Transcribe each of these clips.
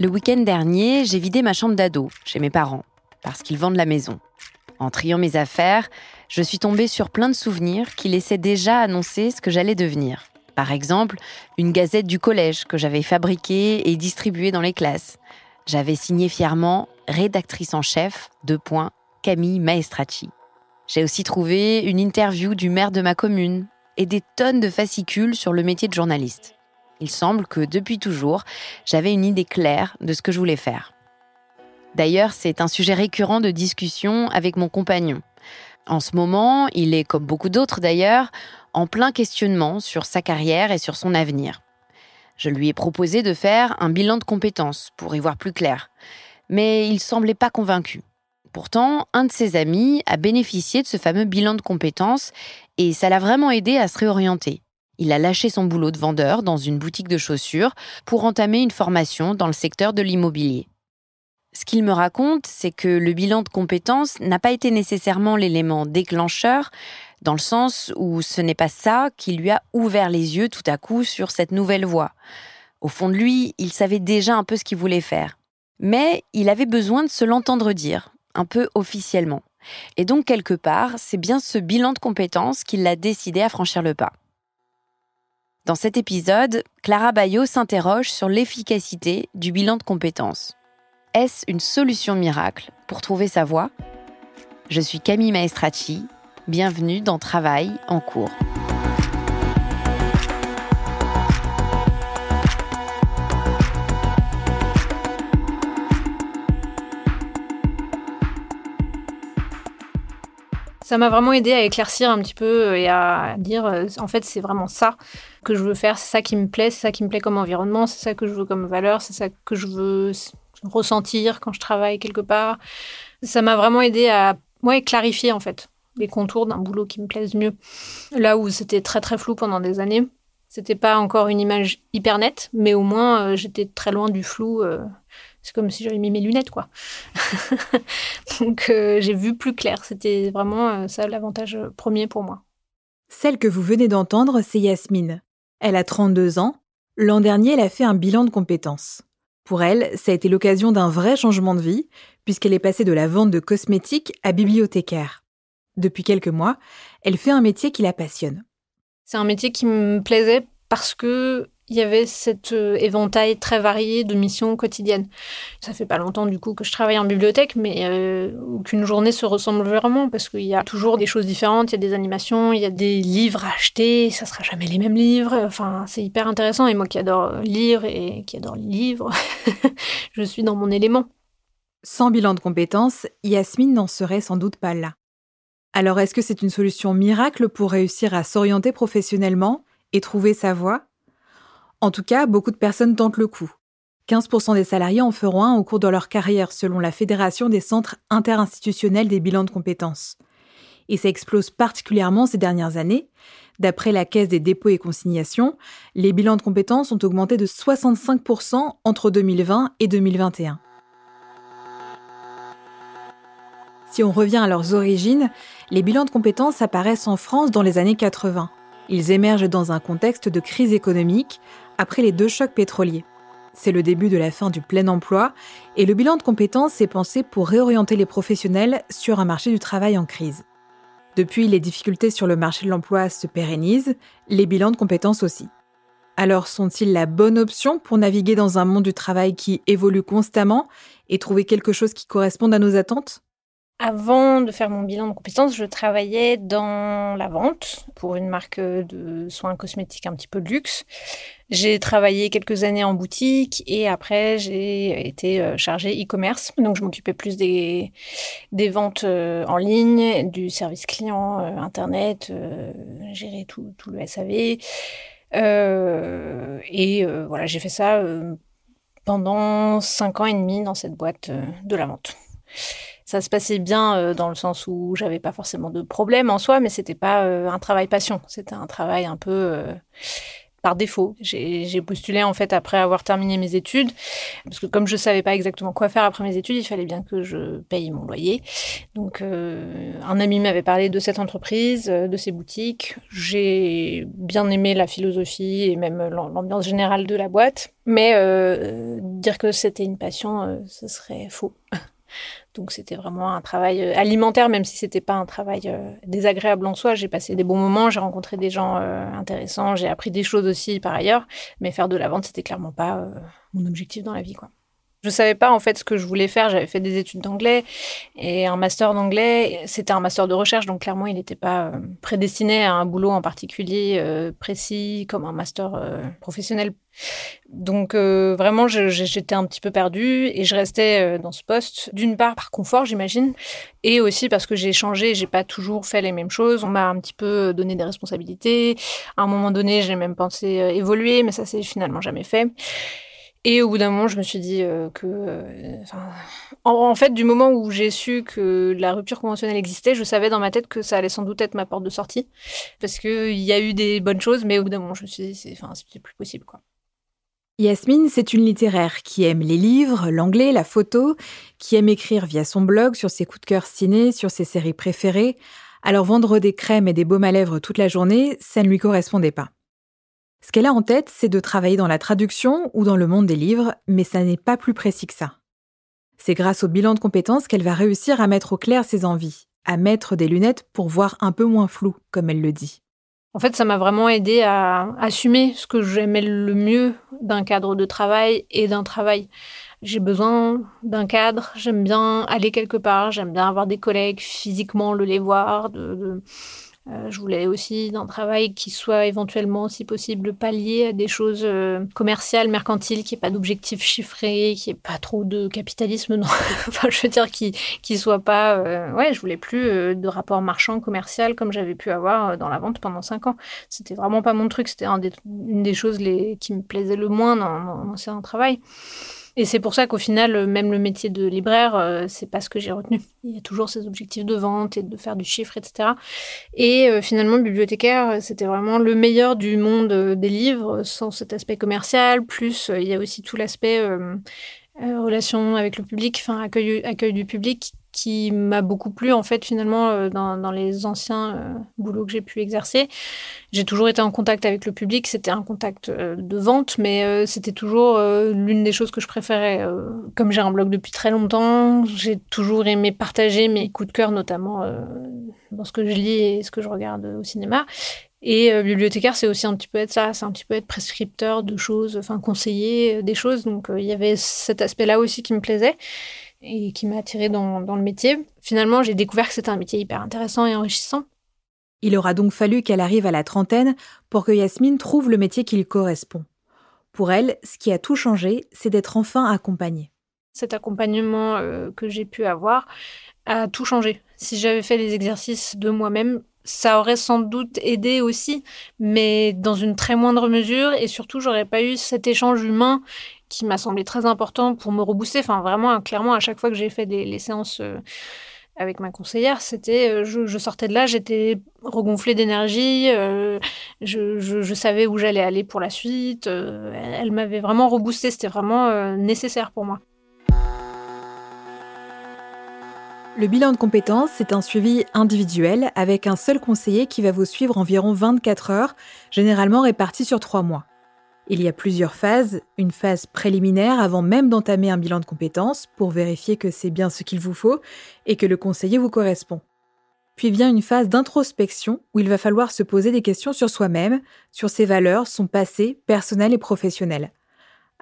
Le week-end dernier, j'ai vidé ma chambre d'ado chez mes parents, parce qu'ils vendent la maison. En triant mes affaires, je suis tombée sur plein de souvenirs qui laissaient déjà annoncer ce que j'allais devenir. Par exemple, une gazette du collège que j'avais fabriquée et distribuée dans les classes. J'avais signé fièrement rédactrice en chef, de points, Camille Maestracci. J'ai aussi trouvé une interview du maire de ma commune et des tonnes de fascicules sur le métier de journaliste. Il semble que depuis toujours, j'avais une idée claire de ce que je voulais faire. D'ailleurs, c'est un sujet récurrent de discussion avec mon compagnon. En ce moment, il est, comme beaucoup d'autres d'ailleurs, en plein questionnement sur sa carrière et sur son avenir. Je lui ai proposé de faire un bilan de compétences pour y voir plus clair, mais il semblait pas convaincu. Pourtant, un de ses amis a bénéficié de ce fameux bilan de compétences et ça l'a vraiment aidé à se réorienter. Il a lâché son boulot de vendeur dans une boutique de chaussures pour entamer une formation dans le secteur de l'immobilier. Ce qu'il me raconte, c'est que le bilan de compétences n'a pas été nécessairement l'élément déclencheur, dans le sens où ce n'est pas ça qui lui a ouvert les yeux tout à coup sur cette nouvelle voie. Au fond de lui, il savait déjà un peu ce qu'il voulait faire. Mais il avait besoin de se l'entendre dire, un peu officiellement. Et donc, quelque part, c'est bien ce bilan de compétences qui l'a décidé à franchir le pas. Dans cet épisode, Clara Bayot s'interroge sur l'efficacité du bilan de compétences. Est-ce une solution miracle pour trouver sa voie? Je suis Camille Maestracci, bienvenue dans Travail en cours. Ça m'a vraiment aidé à éclaircir un petit peu et à dire, euh, en fait, c'est vraiment ça que je veux faire, c'est ça qui me plaît, c'est ça qui me plaît comme environnement, c'est ça que je veux comme valeur, c'est ça que je veux ressentir quand je travaille quelque part. Ça m'a vraiment aidé à ouais, clarifier, en fait, les contours d'un boulot qui me plaise mieux. Là où c'était très très flou pendant des années, c'était pas encore une image hyper nette, mais au moins euh, j'étais très loin du flou. Euh, c'est comme si j'avais mis mes lunettes, quoi. Donc euh, j'ai vu plus clair. C'était vraiment euh, ça l'avantage premier pour moi. Celle que vous venez d'entendre, c'est Yasmine. Elle a 32 ans. L'an dernier, elle a fait un bilan de compétences. Pour elle, ça a été l'occasion d'un vrai changement de vie, puisqu'elle est passée de la vente de cosmétiques à bibliothécaire. Depuis quelques mois, elle fait un métier qui la passionne. C'est un métier qui me plaisait parce que il y avait cet euh, éventail très varié de missions quotidiennes. Ça fait pas longtemps du coup que je travaille en bibliothèque, mais euh, aucune journée se ressemble vraiment parce qu'il y a toujours des choses différentes, il y a des animations, il y a des livres à acheter, ça sera jamais les mêmes livres. Enfin, c'est hyper intéressant et moi qui adore lire et qui adore les livres, je suis dans mon élément. Sans bilan de compétences, Yasmine n'en serait sans doute pas là. Alors est-ce que c'est une solution miracle pour réussir à s'orienter professionnellement et trouver sa voie? En tout cas, beaucoup de personnes tentent le coup. 15% des salariés en feront un au cours de leur carrière selon la Fédération des centres interinstitutionnels des bilans de compétences. Et ça explose particulièrement ces dernières années. D'après la Caisse des dépôts et consignations, les bilans de compétences ont augmenté de 65% entre 2020 et 2021. Si on revient à leurs origines, les bilans de compétences apparaissent en France dans les années 80. Ils émergent dans un contexte de crise économique après les deux chocs pétroliers. C'est le début de la fin du plein emploi et le bilan de compétences est pensé pour réorienter les professionnels sur un marché du travail en crise. Depuis, les difficultés sur le marché de l'emploi se pérennisent, les bilans de compétences aussi. Alors sont-ils la bonne option pour naviguer dans un monde du travail qui évolue constamment et trouver quelque chose qui corresponde à nos attentes? Avant de faire mon bilan de compétences, je travaillais dans la vente pour une marque de soins cosmétiques un petit peu de luxe. J'ai travaillé quelques années en boutique et après j'ai été euh, chargée e-commerce. Donc je m'occupais plus des, ventes euh, en ligne, du service client, euh, internet, gérer tout le SAV. et voilà, j'ai fait ça pendant cinq ans et demi dans cette boîte de la vente ça se passait bien euh, dans le sens où j'avais pas forcément de problème en soi, mais c'était pas euh, un travail passion. C'était un travail un peu euh, par défaut. J'ai postulé en fait après avoir terminé mes études, parce que comme je savais pas exactement quoi faire après mes études, il fallait bien que je paye mon loyer. Donc un ami m'avait parlé de cette entreprise, de ces boutiques. J'ai bien aimé la philosophie et même l'ambiance générale de la boîte, mais dire que c'était une passion, ce serait faux. Donc c'était vraiment un travail euh, alimentaire, même si c'était pas un travail euh, désagréable en soi. J'ai passé des bons moments, j'ai rencontré des gens euh, intéressants, j'ai appris des choses aussi par ailleurs. Mais faire de la vente, c'était clairement pas mon objectif dans la vie, quoi. Je savais pas en fait ce que je voulais faire. J'avais fait des études d'anglais et un master d'anglais. C'était un master de recherche, donc clairement il n'était pas euh, prédestiné à un boulot en particulier euh, précis comme un master euh, professionnel. Donc vraiment j'étais un petit peu perdue et je restais dans ce poste d'une part par confort j'imagine et aussi parce que j'ai changé. J'ai pas toujours fait les mêmes choses. On m'a un petit peu donné des responsabilités. À un moment donné j'ai même pensé évoluer, mais ça s'est finalement jamais fait. Et au bout d'un moment, je me suis dit euh, que, euh, en, fait, du moment où j'ai su que la rupture conventionnelle existait, je savais dans ma tête que ça allait sans doute être ma porte de sortie, parce qu'il y a eu des bonnes choses, mais au bout d'un moment, je me suis dit, c'est, plus possible. Yasmine, c'est une littéraire qui aime les livres, l'anglais, la photo, qui aime écrire via son blog sur ses coups de cœur ciné, sur ses séries préférées. Alors vendre des crèmes et des baumes à lèvres toute la journée, ça ne lui correspondait pas. Ce qu'elle a en tête, c'est de travailler dans la traduction ou dans le monde des livres, mais ça n'est pas plus précis que ça. C'est grâce au bilan de compétences qu'elle va réussir à mettre au clair ses envies, à mettre des lunettes pour voir un peu moins flou, comme elle le dit. En fait, ça m'a vraiment aidé à assumer ce que j'aimais le mieux d'un cadre de travail et d'un travail. J'ai besoin d'un cadre, j'aime bien aller quelque part, j'aime bien avoir des collègues physiquement, le les voir, euh, je voulais aussi d'un travail qui soit éventuellement, si possible, pas lié à des choses euh, commerciales, mercantiles, qui n'ait pas d'objectifs chiffrés, qui n'ait pas trop de capitalisme. Non. enfin, je veux dire, qui qui soit pas. Euh, ouais, je voulais plus de rapport marchand commercial comme j'avais pu avoir dans la vente pendant cinq ans. C'était vraiment pas mon truc. C'était une des choses les, qui me plaisait le moins dans, dans mon ancien travail. Et c'est pour ça qu'au final, même le métier de libraire, euh, c'est pas ce que j'ai retenu. Il y a toujours ces objectifs de vente et de faire du chiffre, etc. Et euh, finalement, bibliothécaire, c'était vraiment le meilleur du monde euh, des livres, sans cet aspect commercial. Plus, il y a aussi tout l'aspect relation avec le public, enfin accueil, accueil du public qui m'a beaucoup plu en fait finalement euh, dans, dans, les anciens euh, boulots que j'ai pu exercer. J'ai toujours été en contact avec le public, c'était un contact euh, de vente, mais c'était toujours l'une des choses que je préférais. comme j'ai un blog depuis très longtemps, j'ai toujours aimé partager mes coups de cœur, notamment dans ce que je lis et ce que je regarde au cinéma. Et bibliothécaire, c'est aussi un petit peu être ça, c'est un petit peu être prescripteur de choses, enfin conseiller des choses. Donc il y avait cet aspect-là aussi qui me plaisait et qui m'a attirée dans, dans le métier. Finalement, j'ai découvert que c'était un métier hyper intéressant et enrichissant. Il aura donc fallu qu'elle arrive à la trentaine pour que Yasmine trouve le métier qui lui correspond. Pour elle, ce qui a tout changé, c'est d'être enfin accompagnée. cet accompagnement euh, que j'ai pu avoir a tout changé. Si j'avais fait les exercices de moi-même, ça aurait sans doute aidé aussi, mais dans une très moindre mesure. Et surtout, j'aurais pas eu cet échange humain qui m'a semblé très important pour me rebooster. Enfin, vraiment, clairement, à chaque fois que j'ai fait les séances euh, avec ma conseillère, c'était, euh, je, sortais de là, j'étais regonflée d'énergie, euh, je, savais où j'allais aller pour la suite. elle m'avait vraiment reboosté, c'était vraiment nécessaire pour moi. Le bilan de compétences, c'est un suivi individuel avec un seul conseiller qui va vous suivre environ 24 heures, généralement réparties sur 3 mois. Il y a plusieurs phases, une phase préliminaire avant même d'entamer un bilan de compétences pour vérifier que c'est bien ce qu'il vous faut et que le conseiller vous correspond. Puis vient une phase d'introspection où il va falloir se poser des questions sur soi-même, sur ses valeurs, son passé, personnel et professionnel.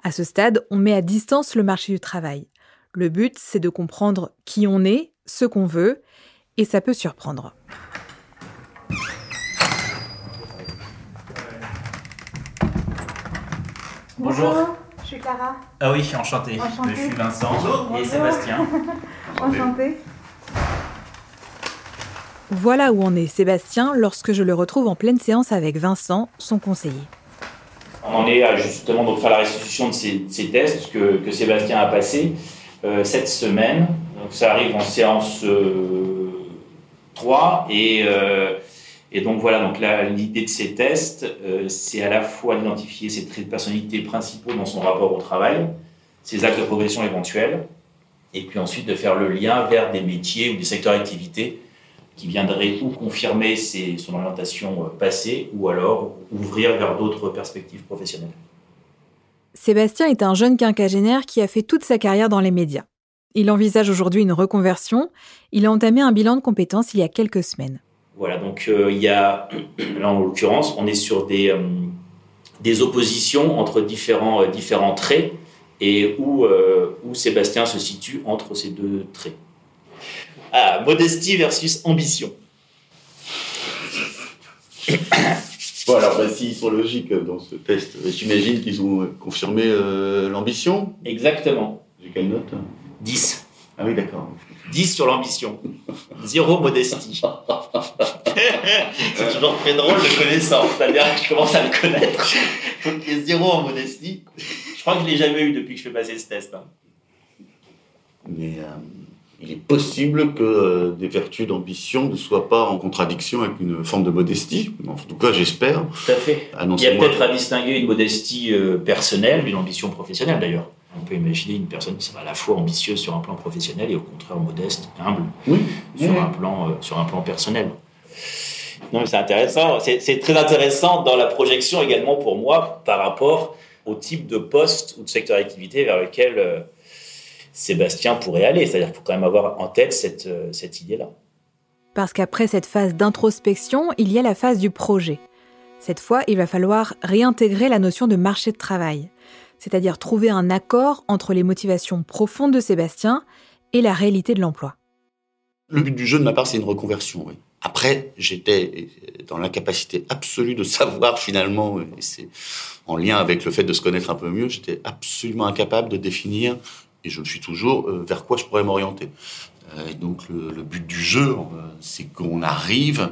À ce stade, on met à distance le marché du travail. Le but, c'est de comprendre qui on est, ce qu'on veut, et ça peut surprendre. Bonjour. Je suis Clara. Ah oui, enchanté. Je suis Vincent et Sébastien. enchanté. Voilà où on est Sébastien lorsque je le retrouve en pleine séance avec Vincent, son conseiller. On en est à justement donc faire la restitution de ces, tests que, que, Sébastien a passés euh, cette semaine. Donc ça arrive en séance 3 euh, et, euh, et donc voilà, donc l'idée de ces tests, c'est à la fois d'identifier ses traits de personnalité principaux dans son rapport au travail, ses actes de progression éventuels, et puis ensuite de faire le lien vers des métiers ou des secteurs d'activité qui viendraient ou confirmer son orientation passée ou alors ouvrir vers d'autres perspectives professionnelles. Sébastien est un jeune quinquagénaire qui a fait toute sa carrière dans les médias. Il envisage aujourd'hui une reconversion. Il a entamé un bilan de compétences il y a quelques semaines. Voilà, donc euh, il y a, là en l'occurrence, on est sur des, euh, des oppositions entre différents, euh, différents traits et où, où Sébastien se situe entre ces deux traits. Ah, modestie versus ambition. Bon, alors, bah, s'ils sont logiques dans ce test, j'imagine qu'ils ont confirmé euh, l'ambition Exactement. J'ai quelle note 10. Ah oui, d'accord. 10 sur l'ambition. Zéro modestie. c'est toujours très drôle de connaissance. C'est-à-dire que je commence à le connaître. Donc, il y a zéro en modestie. Je crois que je ne l'ai jamais eu depuis que je fais passer ce test. Hein. Mais. Euh, il est possible que euh, des vertus d'ambition ne soient pas en contradiction avec une forme de modestie. En tout cas, j'espère. Tout à fait. Il y a peut-être à distinguer une modestie euh, personnelle d'une ambition professionnelle, d'ailleurs. On peut imaginer une personne qui sera à la fois ambitieuse sur un plan professionnel et au contraire modeste, humble sur, Un plan, euh, sur un plan personnel. Non, mais c'est intéressant. C'est très intéressant dans la projection également pour moi par rapport au type de poste ou de secteur d'activité vers lequel Sébastien pourrait aller. C'est-à-dire qu'il faut quand même avoir en tête cette, euh, cette idée-là. Parce qu'après cette phase d'introspection, il y a la phase du projet. Cette fois, il va falloir réintégrer la notion de marché de travail, c'est-à-dire trouver un accord entre les motivations profondes de Sébastien et la réalité de l'emploi. Le but du jeu de ma part, c'est une reconversion. Oui. Après, j'étais dans l'incapacité absolue de savoir finalement, et c'est en lien avec le fait de se connaître un peu mieux, j'étais absolument incapable de définir et je le suis toujours, euh, vers quoi je pourrais m'orienter. Euh, donc le, but du jeu, euh, c'est qu'on arrive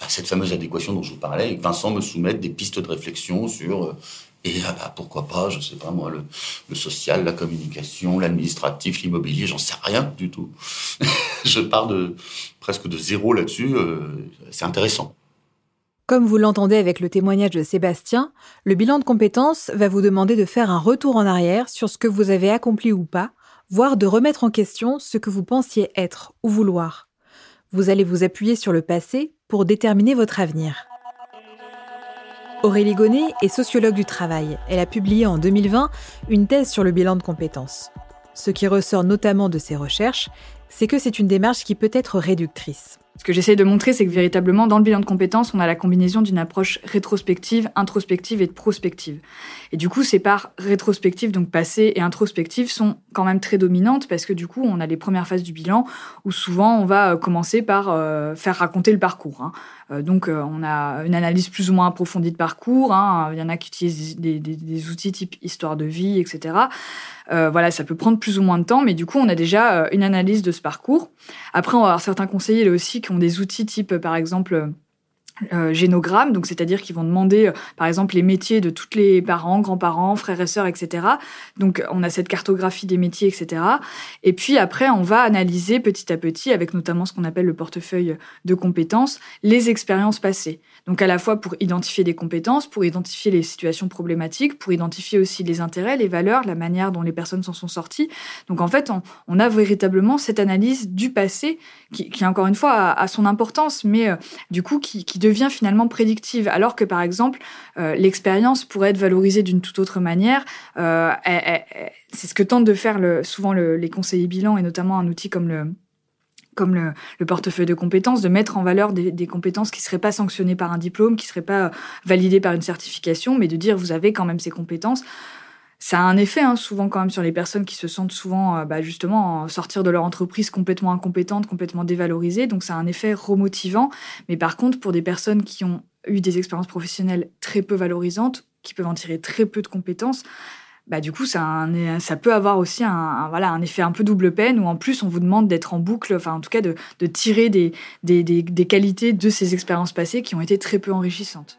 à cette fameuse adéquation dont je vous parlais, et que Vincent me soumette des pistes de réflexion sur et ah bah, pourquoi pas, je sais pas moi, le, le social, la communication, l'administratif, l'immobilier, j'en sais rien du tout. je pars de presque de zéro là-dessus. c'est intéressant. Comme vous l'entendez avec le témoignage de Sébastien, le bilan de compétences va vous demander de faire un retour en arrière sur ce que vous avez accompli ou pas, voire de remettre en question ce que vous pensiez être ou vouloir. Vous allez vous appuyer sur le passé pour déterminer votre avenir. Aurélie Gonnet est sociologue du travail. Elle a publié en 2020 une thèse sur le bilan de compétences. Ce qui ressort notamment de ses recherches, c'est que c'est une démarche qui peut être réductrice. Ce que j'essaie de montrer, c'est que véritablement, dans le bilan de compétences, on a la combinaison d'une approche rétrospective, introspective et prospective. Et du coup, ces parts rétrospectives, donc passées et introspectives, sont quand même très dominantes parce que du coup, on a les premières phases du bilan où souvent on va euh, commencer par euh, faire raconter le parcours. Hein. Euh, donc, on a une analyse plus ou moins approfondie de parcours. Hein. Il y en a qui utilisent des, outils type histoire de vie, etc. Voilà, ça peut prendre plus ou moins de temps, mais du coup, on a déjà une analyse de ce parcours. Après, on va avoir certains conseillers là aussi des outils type, par exemple, euh, génogramme, donc c'est-à-dire qu'ils vont demander, euh, par exemple, les métiers de tous les parents, grands-parents, frères et sœurs, etc. Donc on a cette cartographie des métiers, etc. Et puis après, on va analyser petit à petit, avec notamment ce qu'on appelle le portefeuille de compétences, les expériences passées. Donc à la fois pour identifier des compétences, pour identifier les situations problématiques, pour identifier aussi les intérêts, les valeurs, la manière dont les personnes s'en sont sorties. Donc en fait, on, a véritablement cette analyse du passé qui, encore une fois, a, a son importance, mais euh, du coup qui, qui devient finalement prédictive, alors que par exemple euh, l'expérience pourrait être valorisée d'une toute autre manière. Euh, c'est ce que tentent de faire le, souvent le, les conseillers bilans et notamment un outil comme le portefeuille de compétences, de mettre en valeur des, compétences qui ne seraient pas sanctionnées par un diplôme, qui ne seraient pas validées par une certification, mais de dire vous avez quand même ces compétences ça a un effet hein, souvent quand même sur les personnes qui se sentent souvent euh, bah, justement sortir de leur entreprise complètement incompétentes, complètement dévalorisées. Donc ça a un effet remotivant. Mais par contre, pour des personnes qui ont eu des expériences professionnelles très peu valorisantes, qui peuvent en tirer très peu de compétences, bah, du coup, ça, peut avoir aussi un, effet un peu double peine, où en plus, on vous demande d'être en boucle, enfin, en tout cas, de, tirer des qualités de ces expériences passées qui ont été très peu enrichissantes.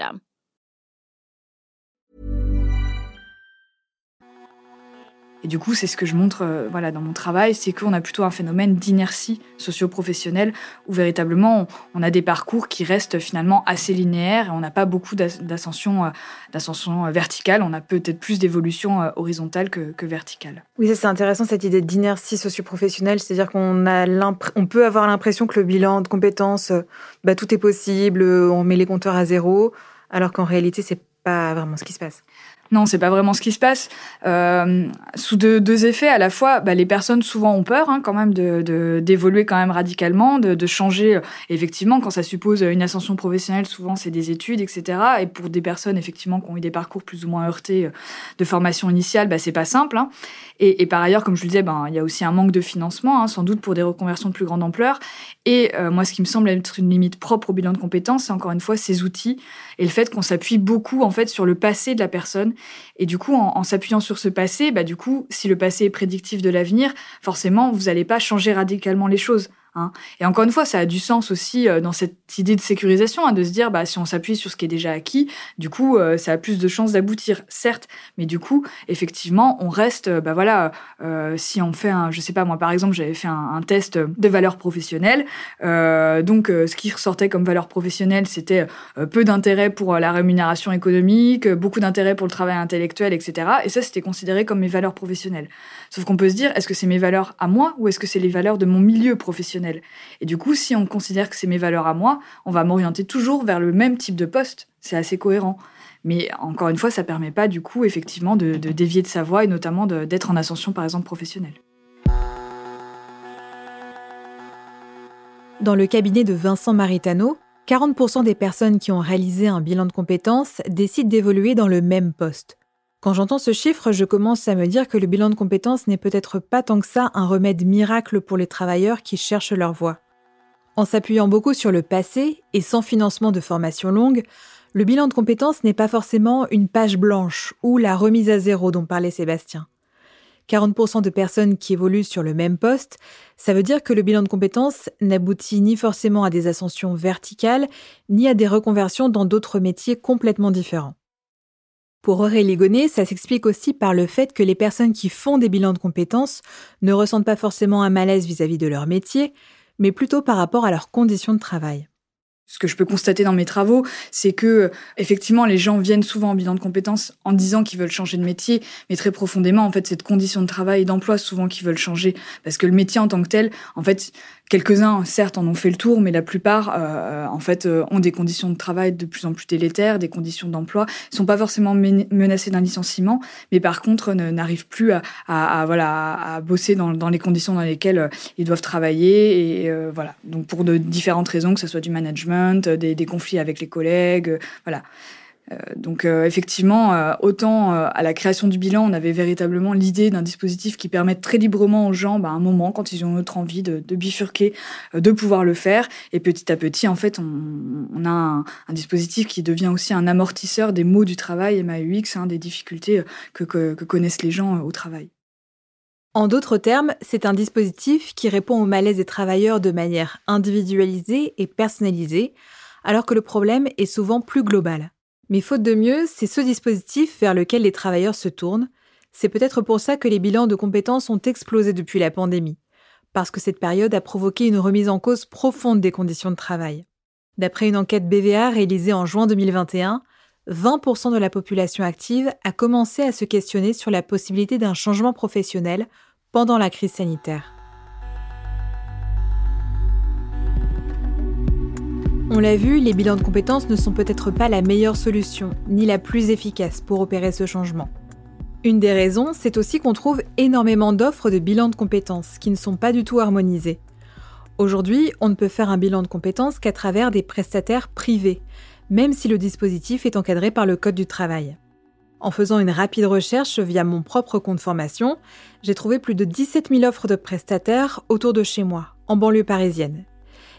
Et du coup, c'est ce que je montre euh, voilà, dans mon travail, c'est qu'on a plutôt un phénomène d'inertie socio-professionnelle où véritablement on a des parcours qui restent finalement assez linéaires et on n'a pas beaucoup d'ascension, euh, d'ascension euh, verticale, on a peut-être plus d'évolution horizontale que, que verticale. Oui, ça c'est intéressant cette idée d'inertie socio-professionnelle, c'est-à-dire qu'on a on peut avoir l'impression que le bilan de compétences, bah, tout est possible, on met les compteurs à zéro, alors qu'en réalité c'est pas vraiment ce qui se passe. Non, c'est pas vraiment ce qui se passe. Euh, sous deux, effets, à la fois, bah, les personnes souvent ont peur hein, quand même de d'évoluer quand même radicalement, de, changer. Effectivement, quand ça suppose une ascension professionnelle, souvent c'est des études, etc. Et pour des personnes effectivement qui ont eu des parcours plus ou moins heurtés de formation initiale, bah, c'est pas simple. Hein. Et, par ailleurs, comme je le disais, ben il y a aussi un manque de financement, hein, sans doute pour des reconversions de plus grande ampleur. Et euh, moi, ce qui me semble être une limite propre au bilan de compétences, c'est encore une fois ces outils et le fait qu'on s'appuie beaucoup en fait sur le passé de la personne. Et du coup, en, s'appuyant sur ce passé, bah du coup, si le passé est prédictif de l'avenir, forcément, vous n'allez pas changer radicalement les choses. Hein. Et encore une fois, ça a du sens aussi euh, dans cette idée de sécurisation, hein, de se dire, bah, si on s'appuie sur ce qui est déjà acquis, du coup, euh, ça a plus de chances d'aboutir, certes, mais du coup, effectivement, on reste, euh, bah voilà, si on fait un, je sais pas moi, par exemple, j'avais fait un, test de valeur professionnelle, donc ce qui ressortait comme valeur professionnelle, c'était peu d'intérêt pour la rémunération économique, beaucoup d'intérêt pour le travail intellectuel, etc. Et ça, c'était considéré comme mes valeurs professionnelles. Sauf qu'on peut se dire, est-ce que c'est mes valeurs à moi ou est-ce que c'est les valeurs de mon milieu professionnel? Et du coup, si on considère que c'est mes valeurs à moi, on va m'orienter toujours vers le même type de poste. C'est assez cohérent. Mais encore une fois, ça permet pas du coup effectivement de, de dévier de sa voie et notamment d'être en ascension par exemple professionnelle. Dans le cabinet de Vincent Maritano, 40% des personnes qui ont réalisé un bilan de compétences décident d'évoluer dans le même poste. Quand j'entends ce chiffre, je commence à me dire que le bilan de compétences n'est peut-être pas tant que ça un remède miracle pour les travailleurs qui cherchent leur voie. En s'appuyant beaucoup sur le passé et sans financement de formation longue, le bilan de compétences n'est pas forcément une page blanche ou la remise à zéro dont parlait Sébastien. 40% de personnes qui évoluent sur le même poste, ça veut dire que le bilan de compétences n'aboutit ni forcément à des ascensions verticales, ni à des reconversions dans d'autres métiers complètement différents. Pour Aurélie Gonnet, ça s'explique aussi par le fait que les personnes qui font des bilans de compétences ne ressentent pas forcément un malaise vis-à-vis de leur métier, mais plutôt par rapport à leurs conditions de travail. Ce que je peux constater dans mes travaux, c'est que effectivement les gens viennent souvent en bilan de compétences en disant qu'ils veulent changer de métier, mais très profondément en fait cette condition de travail et d'emploi souvent qu'ils veulent changer parce que le métier en tant que tel, en fait, Quelques-uns, certes, en ont fait le tour, mais la plupart, euh, en fait, euh, ont des conditions de travail de plus en plus délétères, des conditions d'emploi, ne sont pas forcément menacés d'un licenciement, mais par contre n'arrivent plus à, voilà, à bosser dans, les conditions dans lesquelles euh, ils doivent travailler. Et voilà. Donc pour de différentes raisons, que ce soit du management, des, des conflits avec les collègues, voilà. Euh, donc euh, effectivement, euh, autant à la création du bilan, on avait véritablement l'idée d'un dispositif qui permette très librement aux gens, bah, à un moment, quand ils ont autre envie de, bifurquer, de pouvoir le faire. Et petit à petit, en fait, on, a un, dispositif qui devient aussi un amortisseur des maux du travail, MAUX, hein, des difficultés que, que connaissent les gens au travail. En d'autres termes, c'est un dispositif qui répond au malaise des travailleurs de manière individualisée et personnalisée, alors que le problème est souvent plus global. Mais faute de mieux, c'est ce dispositif vers lequel les travailleurs se tournent. C'est peut-être pour ça que les bilans de compétences ont explosé depuis la pandémie, parce que cette période a provoqué une remise en cause profonde des conditions de travail. D'après une enquête BVA réalisée en juin 2021, 20% de la population active a commencé à se questionner sur la possibilité d'un changement professionnel pendant la crise sanitaire. On l'a vu, les bilans de compétences ne sont peut-être pas la meilleure solution, ni la plus efficace pour opérer ce changement. Une des raisons, c'est aussi qu'on trouve énormément d'offres de bilans de compétences qui ne sont pas du tout harmonisées. Aujourd'hui, on ne peut faire un bilan de compétences qu'à travers des prestataires privés, même si le dispositif est encadré par le Code du travail. En faisant une rapide recherche via mon propre compte formation, j'ai trouvé plus de 17 000 offres de prestataires autour de chez moi, en banlieue parisienne,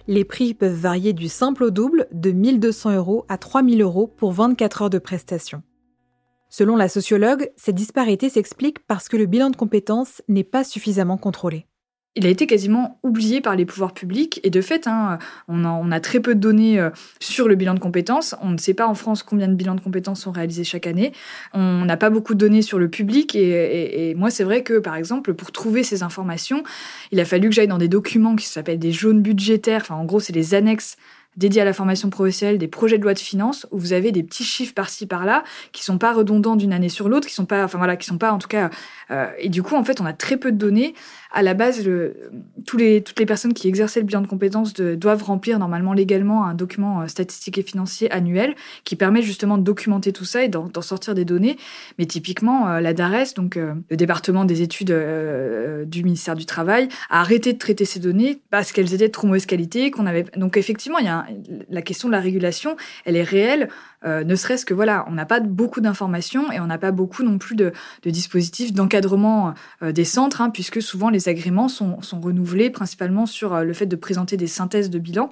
les prix peuvent varier du simple au double, de 1200 euros à 3000 euros pour 24 heures de prestation. Selon la sociologue, cette disparité s'explique parce que le bilan de compétences n'est pas suffisamment contrôlé il a été quasiment oublié par les pouvoirs publics. Et de fait, hein, on, a, très peu de données euh, sur le bilan de compétences. On ne sait pas en France combien de bilans de compétences sont réalisés chaque année. On n'a pas beaucoup de données sur le public. Et, moi, c'est vrai que, par exemple, pour trouver ces informations, il a fallu que j'aille dans des documents qui s'appellent des jaunes budgétaires. Enfin, en gros, c'est les annexes dédiés à la formation professionnelle, des projets de loi de finances où vous avez des petits chiffres par-ci par-là qui sont pas redondants d'une année sur l'autre, qui sont pas, enfin voilà, qui sont pas en tout cas. Euh, et du coup, en fait, on a très peu de données à la base, toutes les personnes qui exerçaient le bilan de compétences doivent remplir normalement légalement un document euh, statistique et financier annuel qui permet justement de documenter tout ça et d'en sortir des données. Mais typiquement, euh, la DARES, donc le département des études du ministère du Travail, a arrêté de traiter ces données parce qu'elles étaient de trop mauvaise qualité. Qu'on avait... Donc effectivement, il y a la question de la régulation, elle est réelle. Euh, ne serait-ce que voilà, on n'a pas beaucoup d'informations et on n'a pas beaucoup non plus de, dispositifs d'encadrement euh, des centres, hein, puisque souvent les agréments sont, renouvelés principalement sur euh, le fait de présenter des synthèses de bilan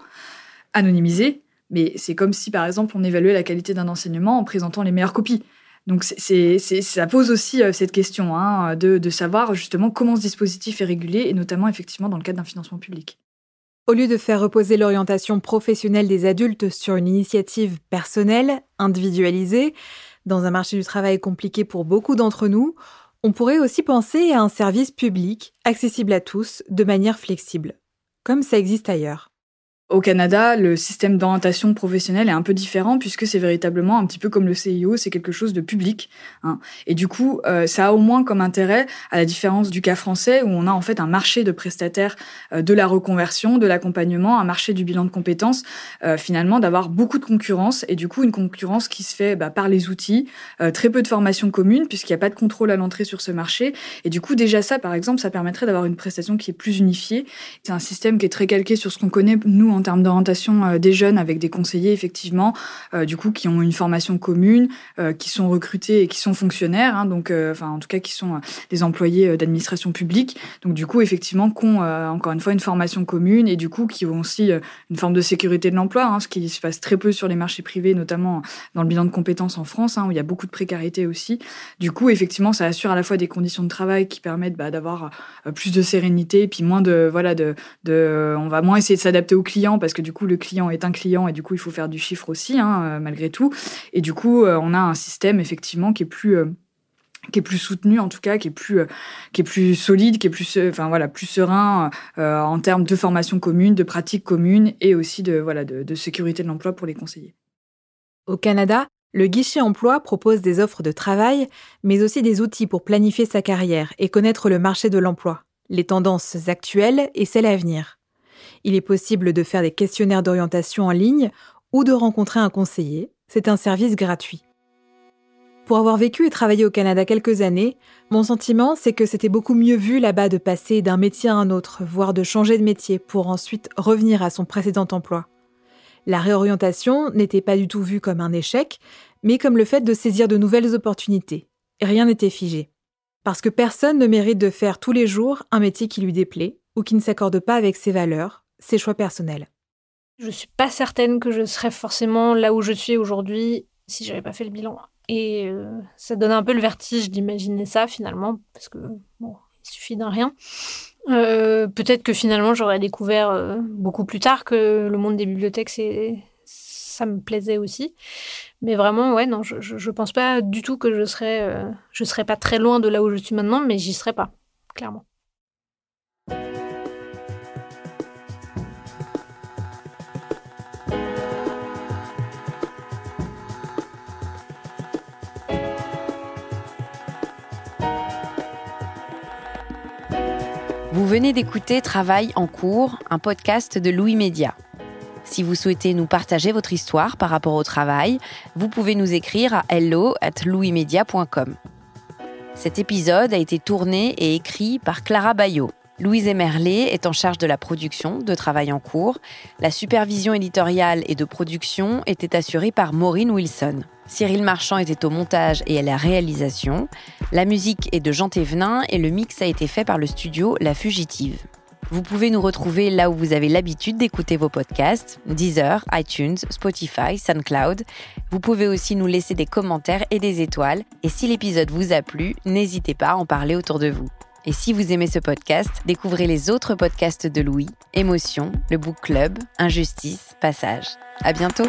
anonymisées. Mais c'est comme si, par exemple, on évaluait la qualité d'un enseignement en présentant les meilleures copies. Donc ça pose aussi cette question hein, de savoir justement comment ce dispositif est régulé, et notamment effectivement dans le cadre d'un financement public. Au lieu de faire reposer l'orientation professionnelle des adultes sur une initiative personnelle, individualisée, dans un marché du travail compliqué pour beaucoup d'entre nous, on pourrait aussi penser à un service public, accessible à tous, de manière flexible, comme ça existe ailleurs. Au Canada, le système d'orientation professionnelle est un peu différent puisque c'est véritablement un petit peu comme le CIO, c'est quelque chose de public. Hein. Et du coup, euh, ça a au moins comme intérêt, à la différence du cas français où on a en fait un marché de prestataires euh, de la reconversion, de l'accompagnement, un marché du bilan de compétences, euh, finalement d'avoir beaucoup de concurrence et du coup une concurrence qui se fait bah, par les outils, très peu de formation commune puisqu'il n'y a pas de contrôle à l'entrée sur ce marché. Et du coup, déjà ça, par exemple, ça permettrait d'avoir une prestation qui est plus unifiée. C'est un système qui est très calqué sur ce qu'on connaît nous en en termes d'orientation des jeunes avec des conseillers, effectivement, du coup, qui ont une formation commune, qui sont recrutés et qui sont fonctionnaires, hein, donc, enfin, en tout cas, qui sont des employés d'administration publique. Donc, du coup, effectivement, qui ont, encore une fois, une formation commune et du coup, qui ont aussi une forme de sécurité de l'emploi, hein, ce qui se passe très peu sur les marchés privés, notamment dans le bilan de compétences en France, hein, où il y a beaucoup de précarité aussi. Du coup, effectivement, ça assure à la fois des conditions de travail qui permettent bah, d'avoir euh, plus de sérénité, puis moins de voilà de, de on va moins essayer de s'adapter au parce que du coup le client est un client et du coup il faut faire du chiffre aussi hein, euh, malgré tout. Et du coup, euh, on a un système effectivement qui est plus qui est plus soutenu en tout cas, qui est plus qui est plus solide, qui est plus enfin voilà plus serein en termes de formation commune, de pratiques communes et aussi de voilà de sécurité de l'emploi pour les conseillers. Au Canada, le guichet emploi propose des offres de travail, mais aussi des outils pour planifier sa carrière et connaître le marché de l'emploi, les tendances actuelles et celles à venir. Il est possible de faire des questionnaires d'orientation en ligne ou de rencontrer un conseiller. C'est un service gratuit. Pour avoir vécu et travaillé au Canada quelques années, mon sentiment, c'est que c'était beaucoup mieux vu là-bas de passer d'un métier à un autre, voire de changer de métier pour ensuite revenir à son précédent emploi. La réorientation n'était pas du tout vue comme un échec, mais comme le fait de saisir de nouvelles opportunités. rien n'était figé. Parce que personne ne mérite de faire tous les jours un métier qui lui déplaît ou qui ne s'accorde pas avec ses valeurs, ses choix personnels. Je ne suis pas certaine que je serais forcément là où je suis aujourd'hui si j'avais pas fait le bilan. Et euh, ça donne un peu le vertige d'imaginer ça finalement, parce que bon, il suffit d'un rien. Euh, peut-être que finalement j'aurais découvert euh, beaucoup plus tard que le monde des bibliothèques, ça me plaisait aussi. Mais vraiment, ouais, non, je, je, pense pas du tout que je serais, je serais pas très loin de là où je suis maintenant, mais j'y serais pas, clairement. Venez d'écouter Travail en cours, un podcast de Louis Média. Si vous souhaitez nous partager votre histoire par rapport au travail, vous pouvez nous écrire à hello at louismedia.com. Cet épisode a été tourné et écrit par Clara Bayot. Louise Emerlet est en charge de la production de Travail en cours. La supervision éditoriale et de production était assurée par Maureen Wilson. Cyril Marchand était au montage et à la réalisation. La musique est de Jean Thévenin et le mix a été fait par le studio La Fugitive. Vous pouvez nous retrouver là où vous avez l'habitude d'écouter vos podcasts, Deezer, iTunes, Spotify, SoundCloud. Vous pouvez aussi nous laisser des commentaires et des étoiles. Et si l'épisode vous a plu, n'hésitez pas à en parler autour de vous. Et si vous aimez ce podcast, découvrez les autres podcasts de Louis, Émotion, le Book Club, Injustice, Passage. À bientôt!